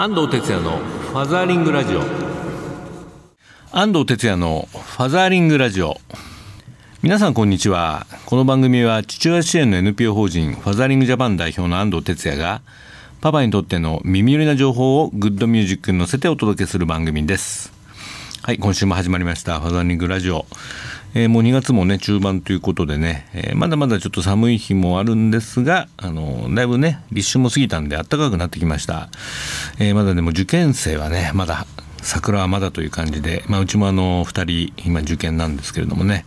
安藤哲也のファザーリングラジオ。安藤哲也のファザーリングラジオ。皆さんこんにちは。この番組は父親支援の NPO 法人ファザーリングジャパン代表の安藤哲也がパパにとっての耳寄りな情報をグッドミュージックに乗せてお届けする番組です。はい今週も始まりましたファザーリングラジオ。えー、もう2月もね中盤ということでね、えー、まだまだちょっと寒い日もあるんですがあのだいぶね立春も過ぎたんで暖かくなってきました、えー、まだでも受験生はねまだ桜はまだという感じで、まあ、うちもあの2人今受験なんですけれどもね。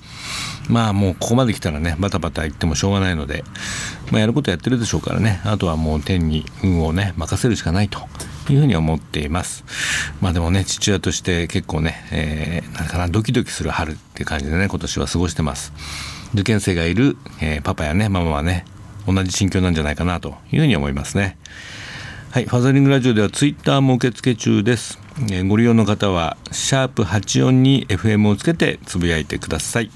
まあもうここまで来たらねバタバタ言ってもしょうがないので、まあ、やることやってるでしょうからね。あとはもう天に運をね任せるしかないというふうに思っています。まあでもね父親として結構ね、えー、なんかなドキドキする春っていう感じでね今年は過ごしてます。受験生がいる、えー、パパやねママはね同じ心境なんじゃないかなというふうに思いますね。はいファザリングラジオではツイッターも受付中です、えー、ご利用の方はシャープ84に FM をつけてつぶやいてください。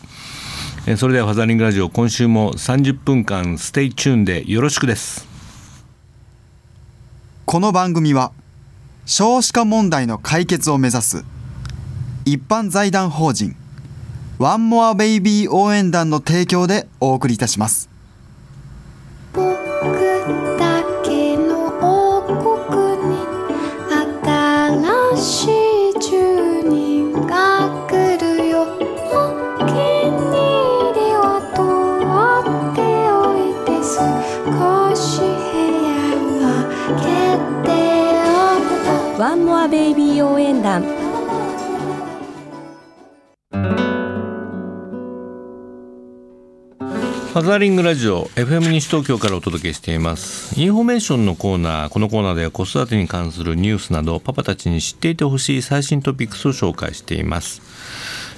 それではファザリングラジオ今週も30分間 stay tuned でよろしくです。この番組は少子化問題の解決を目指す一般財団法人ワンモアベイビー応援団の提供でお送りいたします。ザーリングラジオ FM 西東京からお届けしています。インフォメーションのコーナーこのコーナーでは子育てに関するニュースなどパパたちに知っていてほしい最新トピックスを紹介しています。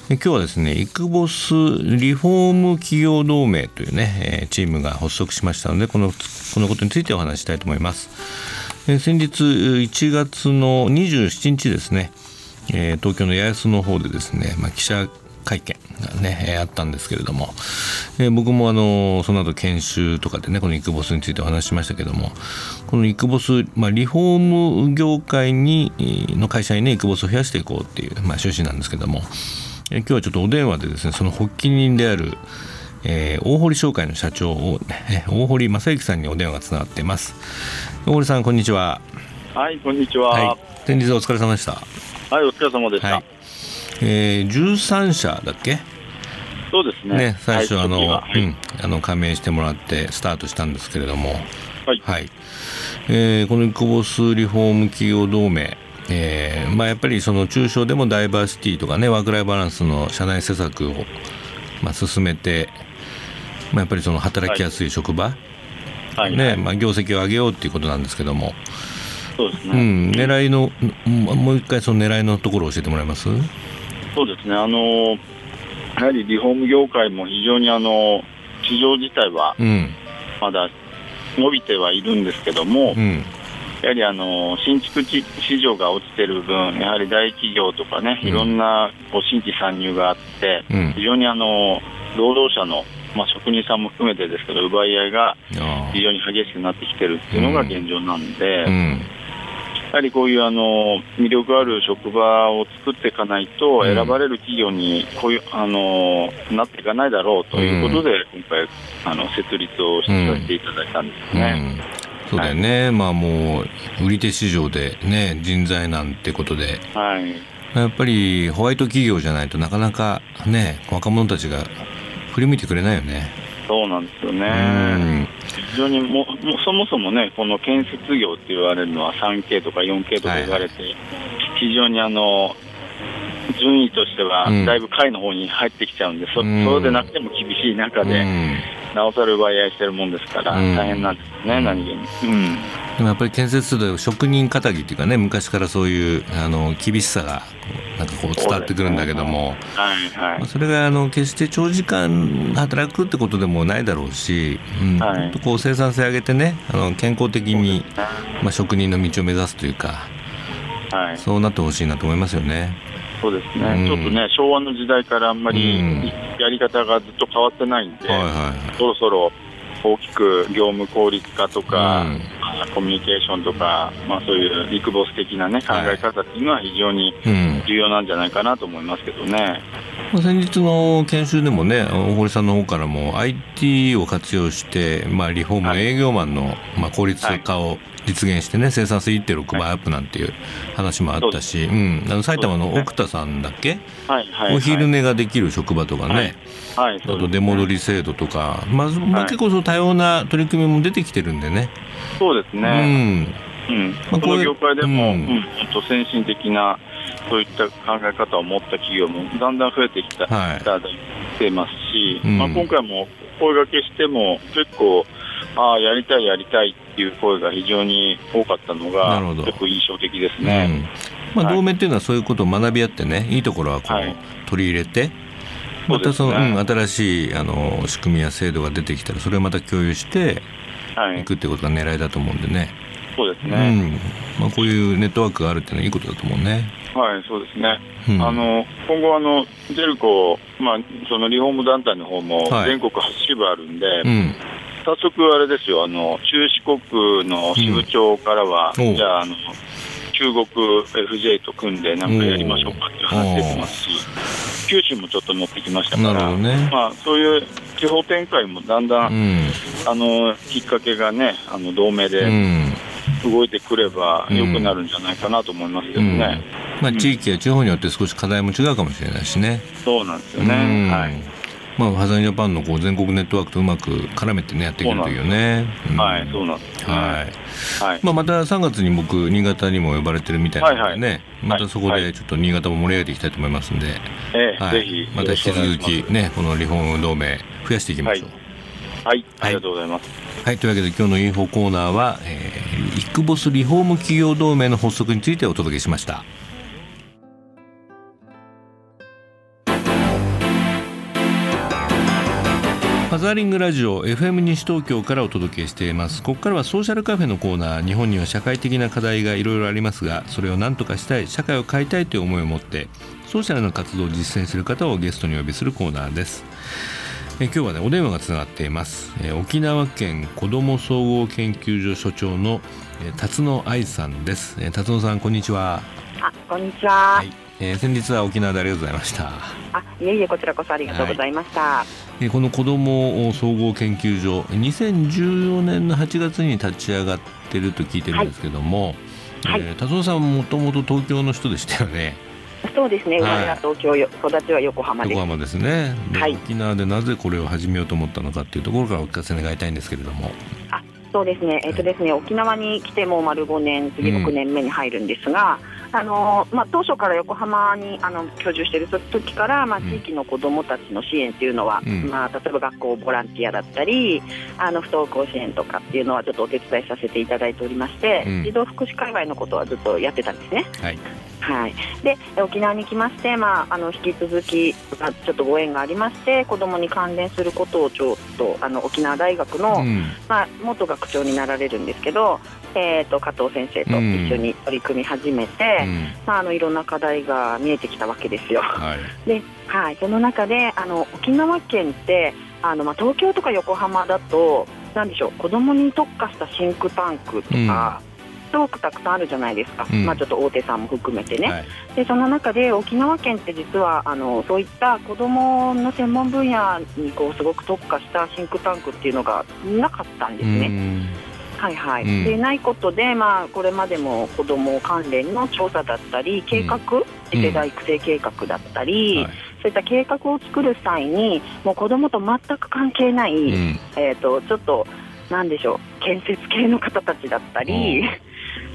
今日はですねイクボスリフォーム企業同盟というねチームが発足しましたのでこのこのことについてお話したいと思います。え先日1月の27日ですね、え、東京の八重洲の方でですね、まあ、記者会見がね、えー、あったんですけれども、えー、僕もあのその後研修とかでねこのイクボスについてお話ししましたけども。このイクボス、まあ、リフォーム業界にの会社にねイクボスを増やしていこうっていう、まあ、趣旨なんですけども、えー、今日はちょっとお電話でですねその発起人であるえー、大堀商会の社長を、ね、大堀正幸さんにお電話がつながっています。大堀さんこんにちは。はいこんにちは、はい、先日お疲れ様でした。はいお疲れ様でした、はい、えー、13社だっけ？そうですね。ね最初、はい、あの、はい、うん、あの加盟してもらってスタートしたんですけれども。はい、はい。えー、このイコボスリフォーム企業同盟えーまあ、やっぱりその中小でもダイバーシティとかねワークライフバランスの社内施策を、まあ、進めてまあ、やっぱりその働きやすい職場、はい、ねまあ、業績を上げようっていうことなんですけども、そうですね、うん、狙いの、もう一回、その狙いのところを教えてもらえます？そうですね、あのやはりリフォーム業界も非常にあの市場自体はまだ伸びてはいるんですけども、うん、やはりあの新築市場が落ちてる分、やはり大企業とかね、いろんなこう新規参入があって、うん、非常にあの労働者のまあ、職人さんも含めてですけど奪い合いが非常に激しくなってきてるっていうのが現状なんで、うん、やはりこういうあの魅力ある職場を作っていかないと、選ばれる企業にこういうあのなっていかないだろうということで、今回あの設立をさせていただいたんですね。そうだよね、はい、まあもう売り手市場でね人材なんてことで、はい、やっぱりホワイト企業じゃないとなかなかね若者たちが振り向いてくれないよね。そうなんですよね。非常にももそもそもね、この建設業って言われるのは 3K とか 4K とか言われて、はいはい、非常にあの順位としてはだいぶ下位の方に入ってきちゃうんで、そそうでなくても厳しい中で、なおさら奪い合いしてるもんですから、大変なんですね、何気に。うんでもやっぱり建設で職人かたぎっていうかね昔からそういうあの厳しさがなんかこう伝わってくるんだけども、はいはい。まあ、それがあの決して長時間働くってことでもないだろうし、うんはい、こう生産性上げてねあの健康的に、まあ、職人の道を目指すというか、はい、そうなってほしいなと思いますよね。そうですね、うん、ちょっとね昭和の時代からあんまりやり方がずっと変わってないんで、はいはいはい、そろそろ大きく業務効率化とか、うん、あ、コミュニケーションとか、まあ、そういうビッグボス的な、ね、考え方っていうのは非常に重要なんじゃないかなと思いますけどね。うん、先日の研修でもね大堀さんの方からも IT を活用して、まあ、リフォーム営業マンの、まあ、効率化を実現してね生産性1.6倍アップなんていう話もあったし、うん、あの埼玉の奥田さんだっけ、お昼寝ができる職場とかね、はい、あと出戻り制度とか、まあまあ、結構その多様な取り組みも出てきてるんでね。そうですね、うん。うん。まあ、この業界でも、うん、先進的なそういった考え方を持った企業もだんだん増えてきた、はい、きてますし、うん、まあ、今回も声がけしても結構ああやりたいやりたいっていう声が非常に多かったのが結構印象的ですね、うん、まあ、同盟っていうのはそういうことを学び合ってねいいところはこう、取り入れてまたその、ね、うん、新しいあの仕組みや制度が出てきたらそれをまた共有してい。くっていうことが狙いだと思うんでね。そうですね、うん。まあ、こういうネットワークがあるっていうのはいいことだと思うね。はい、そうですね。うん、あの今後あのジェルコ、まあそのリフォーム団体の方も全国8支部あるんで、はいうん、早速あれですよ、あの中四国の支部長からは、うん、じゃああの中国 FJ と組んでなんかやりましょうかっていう話出てます。し、九州もちょっと乗ってきましたから、ね、まあ、そういう地方展開もだんだん、あのきっかけがね、あの同盟で動いてくればよくなるんじゃないかなと思いますけどね。うん、まあ、地域や地方によって少し課題も違うかもしれないしね。そうなんですよね。はいまあ、ハザージャパンのこう全国ネットワークとうまく絡めてねやっていけるというね。はい、そうなんです、ね、はい。はい。まあまた3月に僕新潟にも呼ばれてるみたいなのでね、はいはい、またそこでちょっと新潟も盛り上げていきたいと思いますんで、えー、はい、ぜひまた引き続きねこのリフォーム同盟増やしていきましょう。はい、ありがとうございます。はい、というわけで今日のインフォコーナーは、えー、イックボスリフォーム企業同盟の発足についてお届けしました。ファザーリングラジオ FM 西東京からお届けしていますここからはソーシャルカフェのコーナー日本には社会的な課題がいろいろありますがそれを何とかしたい社会を変えたいという思いを持ってソーシャルな活動を実践する方をゲストにお呼びするコーナーですえ今日はねお電話がつながっています。え沖縄県子ども総合研究所所長のえ辰野愛さんです。え辰野さんこんにちは。あこんにちは、はい。えー、先日は沖縄でありがとうございました。あいえいえこちらこそありがとうございました、はい。この子ども総合研究所2014年の8月に立ち上がってると聞いてるんですけども、はい。えー、田さんもともと東京の人でしたよね。そうですね、生まれは東京、育ちは横浜です。横浜ですね。はい、沖縄でなぜこれを始めようと思ったのかっていうところからお聞かせ願いたいんですけれども。あ、そうですね。えっ、ー、とですね、沖縄に来ても丸5年、次6年目に入るんですが。うんあのまあ、当初から横浜にあの居住している時から、まあ、地域の子どもたちの支援というのは、うん、まあ、例えば学校ボランティアだったりあの不登校支援とかっていうのはちょっとお手伝いさせていただいておりまして、うん、児童福祉界隈のことはずっとやってたんですね。はいはい、で沖縄に来まして、まあ、あの引き続き、まあ、ちょっとご縁がありまして子どもに関連することをちょっとあの沖縄大学の、うん、まあ、元学長になられるんですけどえーと、加藤先生と一緒に取り組み始めて、うん、まあ、あのいろんな課題が見えてきたわけですよ。はい、ではい、その中であの沖縄県ってあの、まあ、東京とか横浜だとなんでしょう子どもに特化したシンクタンクとか、すごくたくさんあるじゃないですか、うん、まあ、ちょっと大手さんも含めてね、はい、でその中で沖縄県って実はあのそういった子どもの専門分野にこうすごく特化したシンクタンクっていうのがなかったんですね。はいはい、うん、でないことで、まあ、これまでも子ども関連の調査だったり計画、次世代育成計画だったり、はい、そういった計画を作る際にもう子どもと全く関係ない、うん、えーと、ちょっとなんでしょう。建設系の方たちだったり、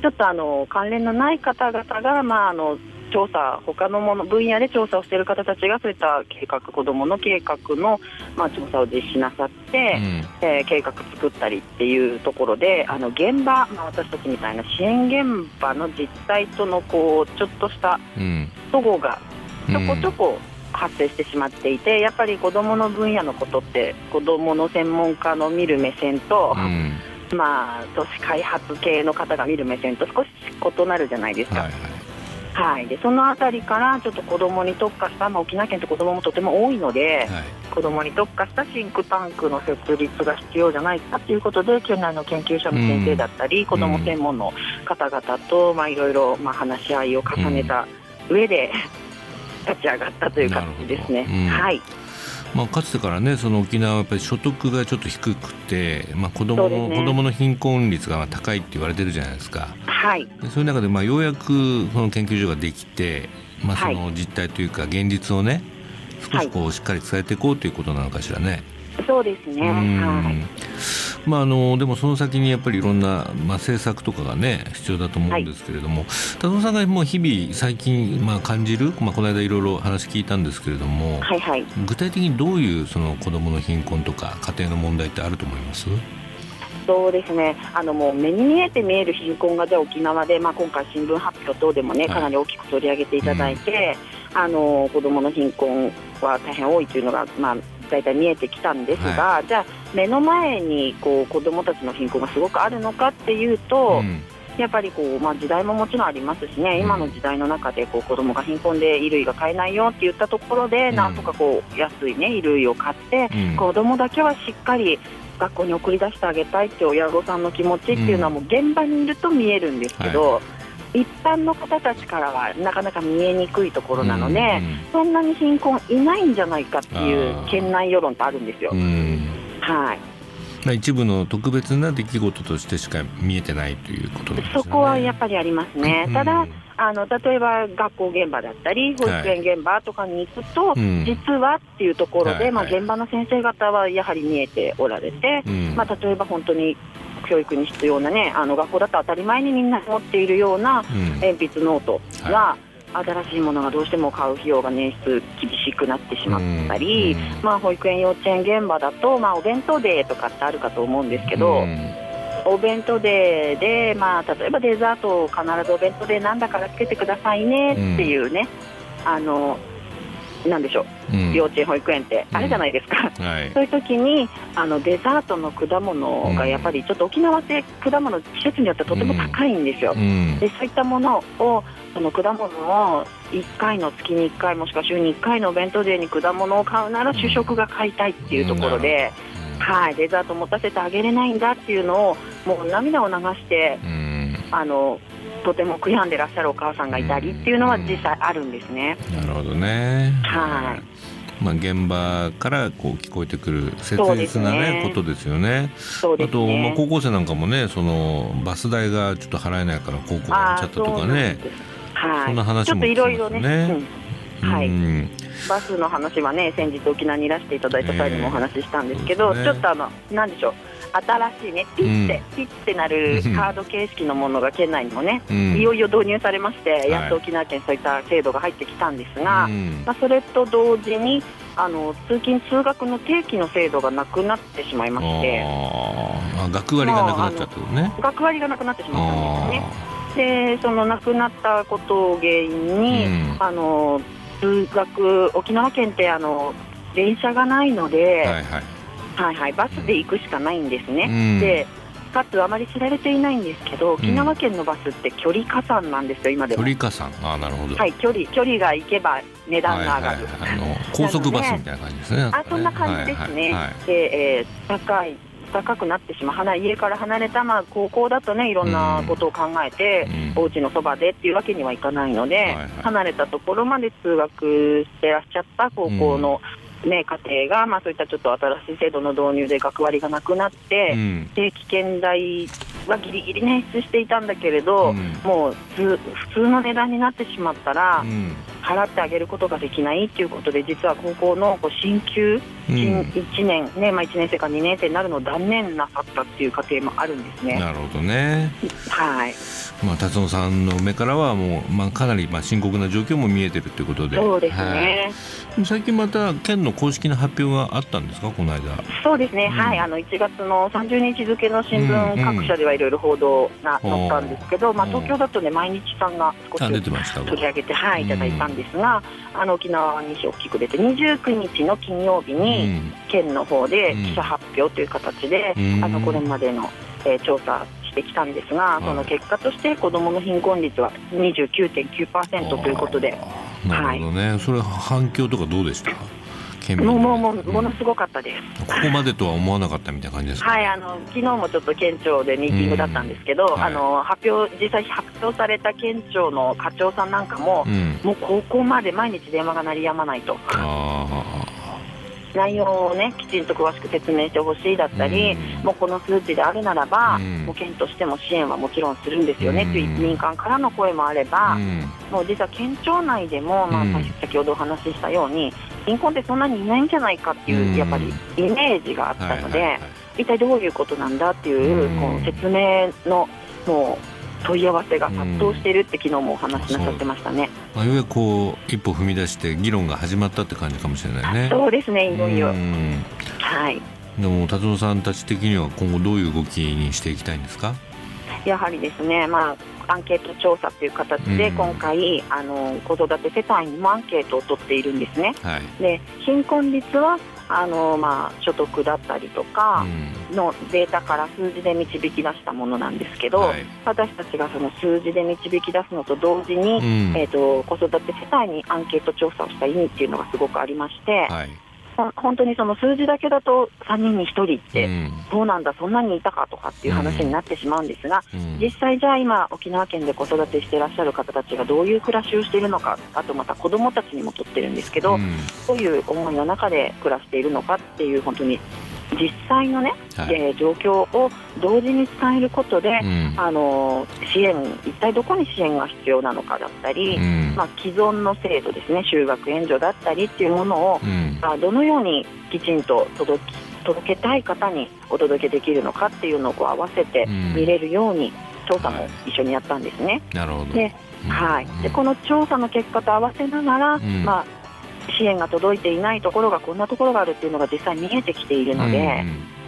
ちょっとあの関連のない方々が、まあ、あの調査、他のもの分野で調査をしている方たちがそういった計画、子どもの計画の、まあ、調査を実施なさって、うん、えー、計画作ったりっていうところで、あの現場、まあ、私たちみたいな支援現場の実態とのこうちょっとした齟齬がちょこちょこ発生してしまっていて、やっぱり子どもの分野のことって子どもの専門家の見る目線と、うんまあ、都市開発系の方が見る目線と少し異なるじゃないですか。はいはい。はい、でその辺りからちょっと子どもに特化した、まあ、沖縄県って子どももとても多いので、はい、子どもに特化したシンクタンクの設立が必要じゃないかということで県内の研究者の先生だったり、うん、子ども専門の方々と、まあ、いろいろまあ話し合いを重ねた上で、立ち上がったという形ですね。はいまあ、かつてからねその沖縄はやっぱり所得がちょっと低くて、まあ、子どもの、ね、子供の貧困率が高いって言われてるじゃないですか。はい、そういう中でまあようやくその研究所ができて、まあ、その実態というか現実をね少しこうしっかり伝えていこうということなのかしらね。そうですね、はいまあ、あのでもその先にやっぱりいろんな、まあ、政策とかがね必要だと思うんですけれども、はい、田野さんがもう日々最近、まあ、感じる、まあ、この間いろいろ話聞いたんですけれども、はいはい、具体的にどういうその子どもの貧困とか家庭の問題ってあると思いますそうですねあのもう目に見えて見える貧困がじゃ沖縄で、まあ、今回、新聞発表等でもね、かなり大きく取り上げていただいて、うん、あの子どもの貧困は大変多いというのが、まあ、大体見えてきたんですが、はい、じゃあ、目の前にこう子どもたちの貧困がすごくあるのかっていうと、うん、やっぱりこう、まあ、時代ももちろんありますしね、今の時代の中でこう子どもが貧困で衣類が買えないよって言ったところで、うん、なんとかこう安い、ね、衣類を買って、うん、子どもだけはしっかり学校に送り出してあげたいって親御さんの気持ちっていうのはもう現場にいると見えるんですけど。はい。一般の方たちからはなかなか見えにくいところなので、うんうん、そんなに貧困いないんじゃないかっていう県内世論ってあるんですよ。はい。まあ、一部の特別な出来事としてしか見えてないということですね。そこはやっぱりありますね。ただあの例えば学校現場だったり保育園現場とかに行くと、はい、実はっていうところで、まあ、現場の先生方はやはり見えておられて、まあ、例えば本当に教育に必要なねあの学校だと当たり前にみんな持っているような鉛筆ノートが、新しいものがどうしても買う費用が年数厳しくなってしまったり、まあ、保育園幼稚園現場だと、まあ、お弁当デーとかってあるかと思うんですけど、お弁当デーで、まあ、例えばデザートを必ずお弁当デーなんだからつけてくださいねっていうね、うん、あのなんでしょう、うん、幼稚園、保育園ってあれじゃないですか、うん。はい、そういう時にあのデザートの果物がやっぱりちょっと沖縄って果物、季節によってとても高いんですよ、でそういったものをその果物を1回の月に1回もしくは週に1回のお弁当デーに果物を買うなら主食が買いたいっていうところで。はい、デザート持たせてあげれないんだっていうのをもう涙を流して、あのとても悔やんでらっしゃるお母さんがいたりっていうのは実際あるんですね。なるほどね。はい。まあ、現場からこう聞こえてくる切実なね、ねことですよね。ねあと、まあ、高校生なんかもねそのバス代がちょっと払えないから高校が辞めちゃったとかねはい、そんな話も聞きますよね。はい、バスの話はね先日沖縄にいらしていただいた際にもお話ししたんですけど、えーね、ちょっとあのなんでしょう。新しいねピッて、うん、ピッてなるカード形式のものが県内にもね、うん、いよいよ導入されまして、やっと沖縄県そういった制度が入ってきたんですが、はい、まあ、それと同時にあの通勤通学の定期の制度がなくなってしまいましてあ学割がなくなっちゃったね。学割がなくなってしまったんですねでそのなくなったことを原因に、うん、あの通学沖縄県ってあの電車がないので、はいはい、はいはいバスで行くしかないんですね。うん、でかつあまり知られていないんですけど、沖縄県のバスって距離加算なんですよ、今でも。距離加算、あなるほど。はい、距離距離が行けば値段が上がる。はいはいはい、あの高速バスみたいな感じですね。あそんな感じですね。はいはいはい、で、えー、高い高くなってしまう離家から離れた、まあ、高校だとねいろんなことを考えて、うん、お家のそばでっていうわけにはいかないので、はいはい、離れたところまで通学してらっしゃった高校の、ね、家庭が、まあ、そういったちょっと新しい制度の導入で学割がなくなって、うん、定期券代はぎりぎり捻出していたんだけれど、うん、もう普通の値段になってしまったら、払ってあげることができないということで実は高校の進級、新1年、ねまあ、1年生か2年生になるのを断念なさったっていう家庭もあるんですね。なるほどね。はい。まあ、辰野さんの目からはもう、まあ、かなりまあ深刻な状況も見えてるということで。そうですね、はい、最近また県の公式な発表があったんですか？この間。そうですね、うん、はい。あの1月の30日付の新聞各社ではいろいろ報道が載ったんですけど、うん、まあ、東京だとね毎日さんが少し取り上げて、はい、いただいたんですが、うん、あの沖縄に大きく出て29日の金曜日に県の方で記者発表という形で、あのこれまでの、えー、調査してきたんですが、その結果として子どもの貧困率は29.9%ということで。なるほどね、はい、それ反響とかどうでした？もうもうものすごかったです、ここまでとは思わなかったみたいな感じですか、はいあの昨日もちょっと県庁でミーティングだったんですけど、はい、あの発表実際発表された県庁の課長さんなんかも、うん、もうここまで毎日電話が鳴りやまないと。内容をねきちんと詳しく説明してほしいだったり、うん、もうこの数値であるならば、うん、もう県としても支援はもちろんするんですよね、うん、という民間からの声もあれば、もう実は県庁内でも、まあ、先ほどお話ししたように貧困ってそんなにいないんじゃないかっていう、やっぱりイメージがあったので、一体どういうことなんだっていう、この説明のもう問い合わせが殺到しているって昨日もお話しなさってましたね。まあ、ようやくこう一歩踏み出して議論が始まったって感じかもしれないね。そうですねいよいよ。はい。でも達郎さんたち的には今後どういう動きにしていきたいんですか？やはりですね、まあ、アンケート調査という形で今回、うん、あの子育て世帯にもアンケートを取っているんですね。はい、で貧困率はあの、まあ、所得だったりとかのデータから数字で導き出したものなんですけど、はい、私たちがその数字で導き出すのと同時に、うん、えーと、子育て世帯にアンケート調査をした意味っていうのがすごくありまして、はい。本当にその数字だけだと3人に1人って、そうなんだ、そんなにいたかとかっていう話になってしまうんですが、実際、じゃあ今、沖縄県で子育てしていらっしゃる方たちがどういう暮らしをしているのか、あとまた子どもたちにもとってるんですけど、どういう思いの中で暮らしているのかっていう、本当に実際のね、はい、えー、状況を同時に伝えることで、うん、あの支援一体どこに支援が必要なのかだったり、うん、まあ、既存の制度ですね就学援助だったりっていうものを、うん、まあ、どのようにきちんと届き届けたい方にお届けできるのかっていうのを合わせて見れるように、調査も一緒にやったんですね。なるほど。ではい、でこの調査の結果と合わせながら、まあ支援が届いていないところがこんなところがあるっていうのが実際見えてきているので、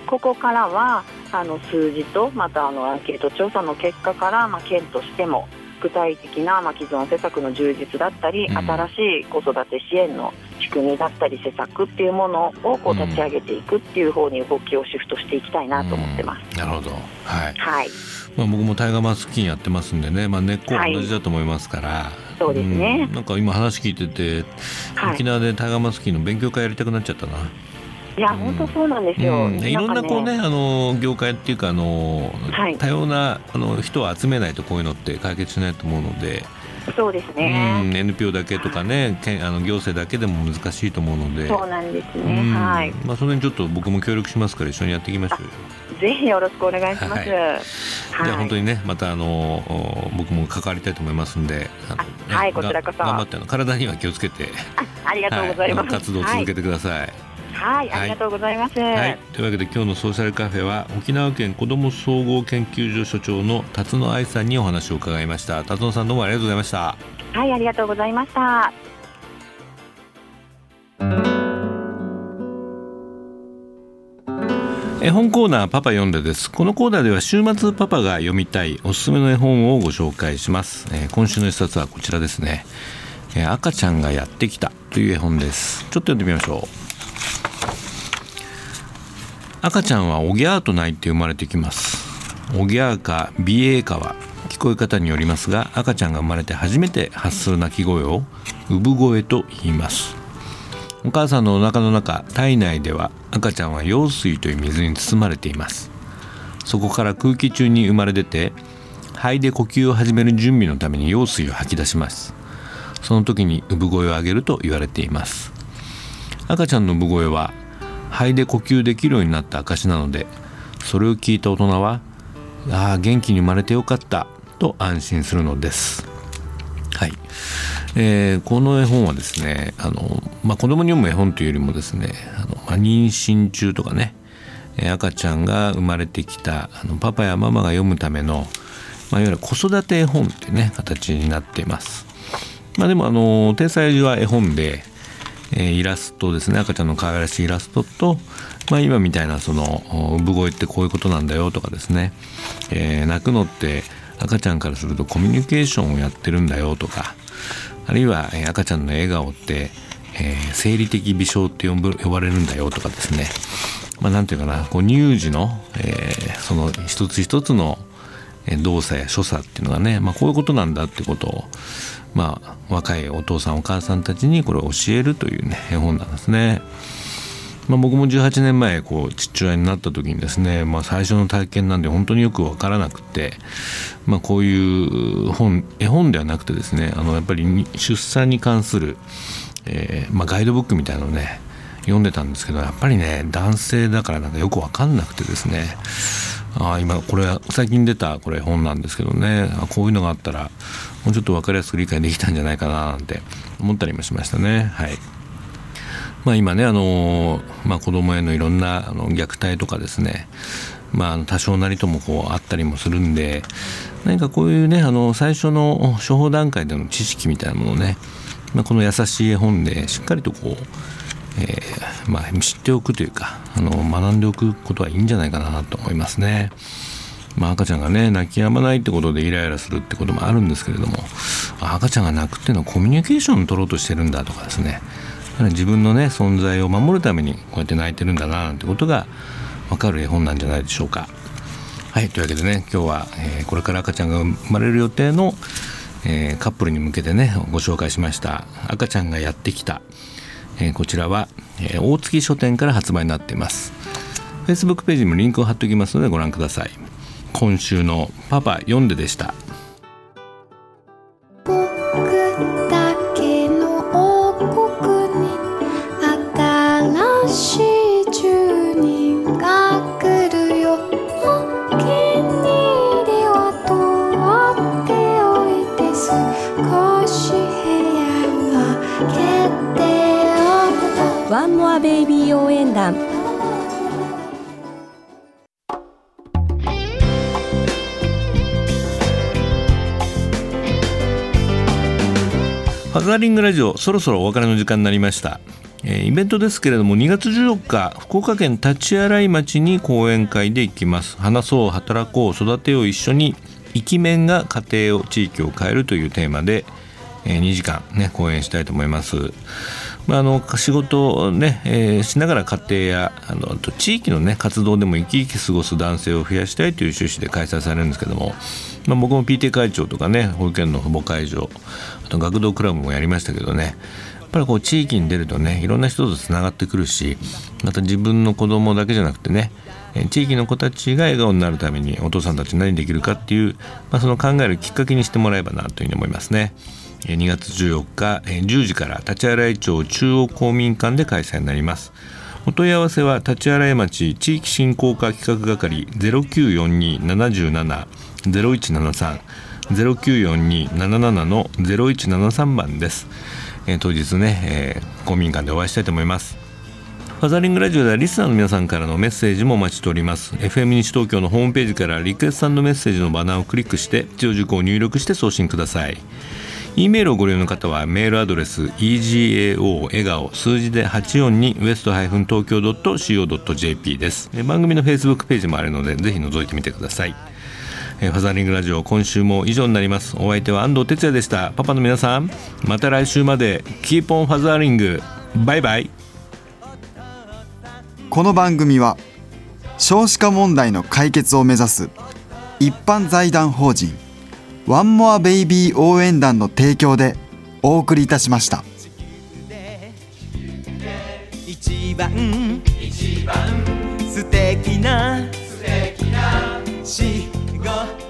ここからはあの数字とまたあのアンケート調査の結果から、まあ、県としても具体的な、まあ、既存施策の充実だったり、うん、新しい子育て支援の仕組みだったり施策っていうものをこう立ち上げていくっていう方に動きをシフトしていきたいなと思ってます。うん、なるほど、はい、はい。まあ、僕もタイガーマスキンやってますんでね、まあ、根っこは同じだと思いますから、はい、そうですね、うん、なんか今話聞いてて、はい、沖縄でタイガーマスキンの勉強会やりたくなっちゃったな。いや、うん、本当そうなんですよ。うん、いろんなこうね、あの業界っていうかあの、はい、多様なあの人を集めないとこういうのって解決しないと思うので。そうですね、うん、NPO だけとかね、けあの行政だけでも難しいと思うので、そうなんですね、はい。まあ、その辺ちょっと僕も協力しますから、一緒にやっていきましょうよ。ぜひよろしくお願いします。はい、じゃあ本当にね、またあの僕も関わりたいと思いますんで、あのね、はい、こちらこそ。頑張って体には気をつけて。あ、ありがとうございます。活動を続けてくださいはい、ありがとうございます、はい、というわけで今日のソーシャルカフェは沖縄県子ども総合研究所所長の辰野愛さんにお話を伺いました。辰野さんどうもありがとうございました。はいありがとうございました。絵本コーナーパパ読んでです。このコーナーでは週末パパが読みたいおすすめの絵本をご紹介します、えー、今週の一冊はこちらですね、えー、赤ちゃんがやってきたという絵本です。ちょっと読んでみましょう赤ちゃんはおぎゃーと泣いて生まれてきます。おぎゃーかビエーかは聞こえ方によりますが赤ちゃんが生まれて初めて発する鳴き声を産声と言います。お母さんのお腹の中体内では赤ちゃんは羊水という水に包まれています。そこから空気中に生まれ出て肺で呼吸を始める準備のために羊水を吐き出します。その時に産声を上げると言われています。赤ちゃんの産声は肺で呼吸できるようになった証なのでそれを聞いた大人はああ元気に生まれてよかったと安心するのです。はい、えー、この絵本はですねあの、まあ、子供に読む絵本というよりもですねあの、まあ、妊娠中とかね赤ちゃんが生まれてきたあのパパやママが読むための、まあ、いわゆる子育て絵本ってね形になっています。まあ、でもあの体裁は絵本で、え、イラストですね。赤ちゃんの可愛らしいイラストと、まあ、今みたいなその産声ってこういうことなんだよとかですね、えー、泣くのって赤ちゃんからするとコミュニケーションをやってるんだよとかあるいは、赤ちゃんの笑顔って、えー、生理的微笑って呼ぶ呼ばれるんだよとかですね。まあ、ていうかなこう乳児の、えー、その一つ一つの動作や所作っていうのがね、まあ、こういうことなんだってことを、まあ、若いお父さんお母さんたちにこれを教えるというね絵本なんですね。まあ、僕も18年前こう父親になった時にですね、まあ、最初の体験なんで本当によく分からなくて、まあ、こういう本絵本ではなくてですねあのやっぱり出産に関する、えーまあ、ガイドブックみたいなのをね読んでたんですけどやっぱりね男性だからなんかよく分かんなくてですねあ今これは最近出たこれ本なんですけどねこういうのがあったらもうちょっと分かりやすく理解できたんじゃないかななんて思ったりもしましたねはい。まあ、今ねあの、まあ、子供へのいろんなあの虐待とかですねまあ、多少なりともこうあったりもするんで何かこういうねあの最初の処方段階での知識みたいなものをね、まあ、この優しい絵本でしっかりとこうえー、まあ、知っておくというかあの学んでおくことはいいんじゃないかなと思いますね。まあ、赤ちゃんがね泣き止まないってことでイライラするってこともあるんですけれども赤ちゃんが泣くっていうのはコミュニケーションを取ろうとしてるんだとかですね。自分のね存在を守るためにこうやって泣いてるんだななんてことが分かる絵本なんじゃないでしょうか。はいというわけでね今日は、えー、これから赤ちゃんが生まれる予定の、えー、カップルに向けてねご紹介しました「赤ちゃんがやってきた」えー、こちらは、えー、大月書店から発売になっています。Facebook ページにもリンクを貼っておきますのでご覧ください。今週の「パパ読んで」でした。ワンモアベイビー応援団ファザーリングラジオそろそろお別れの時間になりました。イベントですけれども2月14日福岡県立洗町に講演会で行きます。話そう働こう育てよう一緒にイキメンが家庭を地域を変えるというテーマで2時間ね講演したいと思います。まあ、あの仕事をね、えー、しながら家庭やあの地域のね活動でも生き生き過ごす男性を増やしたいという趣旨で開催されるんですけども、まあ、僕も PT 会長とかね保育園の父母会長と学童クラブもやりましたけどねやっぱりこう地域に出るとねいろんな人とつながってくるしまた自分の子供だけじゃなくてね地域の子たちが笑顔になるためにお父さんたち何できるかっていう、まあ、その考えるきっかけにしてもらえばなというふうに思いますね。2月14日10時から立洗町中央公民館で開催になりますお問い合わせは立洗町地域振興課企画係0942-77-0173 0942-77の0173番です、えー、当日ね、えー、公民館でお会いしたいと思います。ファザリングラジオではリスナーの皆さんからのメッセージもお待ちしております。FM 西東京のホームページからリクエストメッセージのバナーをクリックして必要事項を入力して送信ください。E メールをご利用の方はメールアドレス egao 笑顔数字で84にウエスト東京 .co.jp です。番組の Facebook ページもあるのでぜひ覗いてみてください。ファザーリングラジオ今週も以上になります。お相手は安藤哲也でした。パパの皆さんまた来週まで keep on fathering。バイバイ。この番組は少子化問題の解決を目指す一般財団法人ワンモアベイビー応援団の提供でお送りいたしました。一番一番素敵な歌